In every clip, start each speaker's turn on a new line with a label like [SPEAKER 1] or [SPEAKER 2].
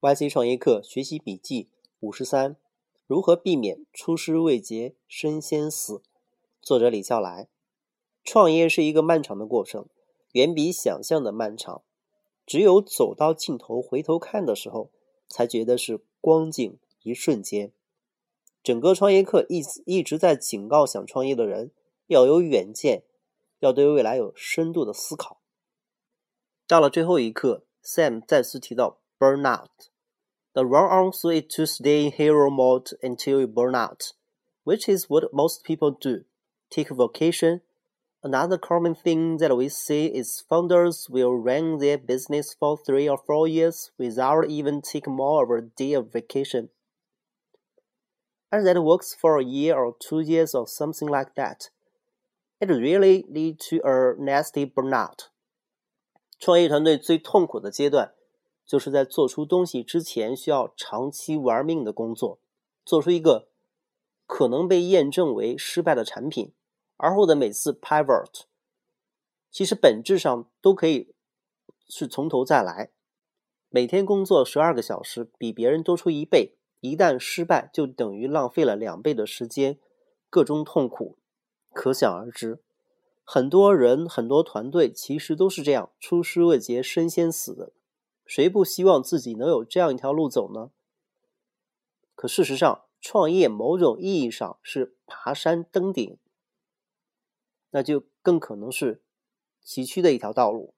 [SPEAKER 1] YC 创业课学习笔记五十三：如何避免出师未捷身先死？作者李笑来。创业是一个漫长的过程，远比想象的漫长。只有走到尽头回头看的时候，才觉得是光景一瞬间。整个创业课一一直在警告想创业的人要有远见，要对未来有深度的思考。到了最后一课，Sam 再次提到 burnout。The run on switch to stay in hero mode until you burn out, which is what most people do. Take vacation. Another common thing that we see is founders will run their business for three or four years without even taking more of a day of vacation. And that works for a year or two years or something like that. It really leads to a nasty burnout. 创业团队最痛苦的阶段 就是在做出东西之前，需要长期玩命的工作，做出一个可能被验证为失败的产品，而后的每次 pivot，其实本质上都可以是从头再来。每天工作十二个小时，比别人多出一倍，一旦失败，就等于浪费了两倍的时间，各种痛苦可想而知。很多人、很多团队其实都是这样，出师未捷身先死的。谁不希望自己能有这样一条路走呢？可事实上，创业某种意义上是爬山登顶，那就更可能是崎岖的一条道路。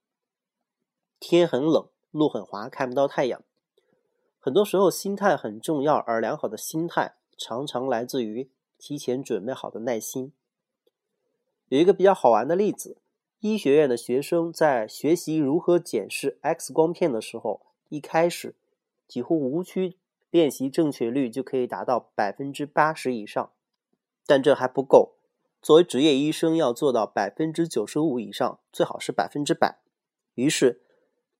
[SPEAKER 1] 天很冷，路很滑，看不到太阳。很多时候，心态很重要，而良好的心态常常来自于提前准备好的耐心。有一个比较好玩的例子。医学院的学生在学习如何检视 X 光片的时候，一开始几乎无需练习，正确率就可以达到百分之八十以上。但这还不够，作为职业医生，要做到百分之九十五以上，最好是百分之百。于是，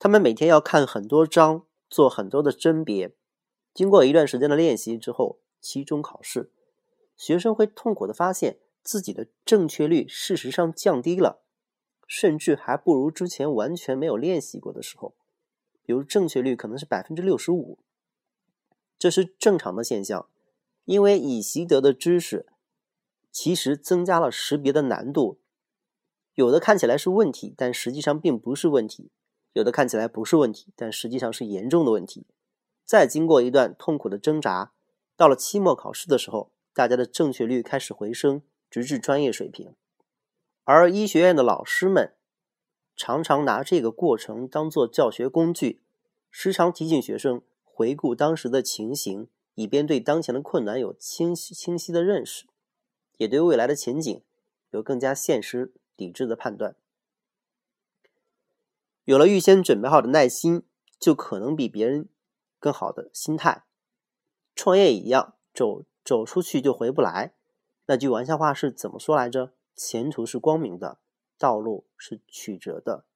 [SPEAKER 1] 他们每天要看很多章，做很多的甄别。经过一段时间的练习之后，期中考试，学生会痛苦的发现自己的正确率事实上降低了。甚至还不如之前完全没有练习过的时候，比如正确率可能是百分之六十五，这是正常的现象，因为已习得的知识其实增加了识别的难度，有的看起来是问题，但实际上并不是问题；有的看起来不是问题，但实际上是严重的问题。再经过一段痛苦的挣扎，到了期末考试的时候，大家的正确率开始回升，直至专业水平。而医学院的老师们常常拿这个过程当做教学工具，时常提醒学生回顾当时的情形，以便对当前的困难有清晰清晰的认识，也对未来的前景有更加现实理智的判断。有了预先准备好的耐心，就可能比别人更好的心态。创业一样，走走出去就回不来。那句玩笑话是怎么说来着？前途是光明的，道路是曲折的。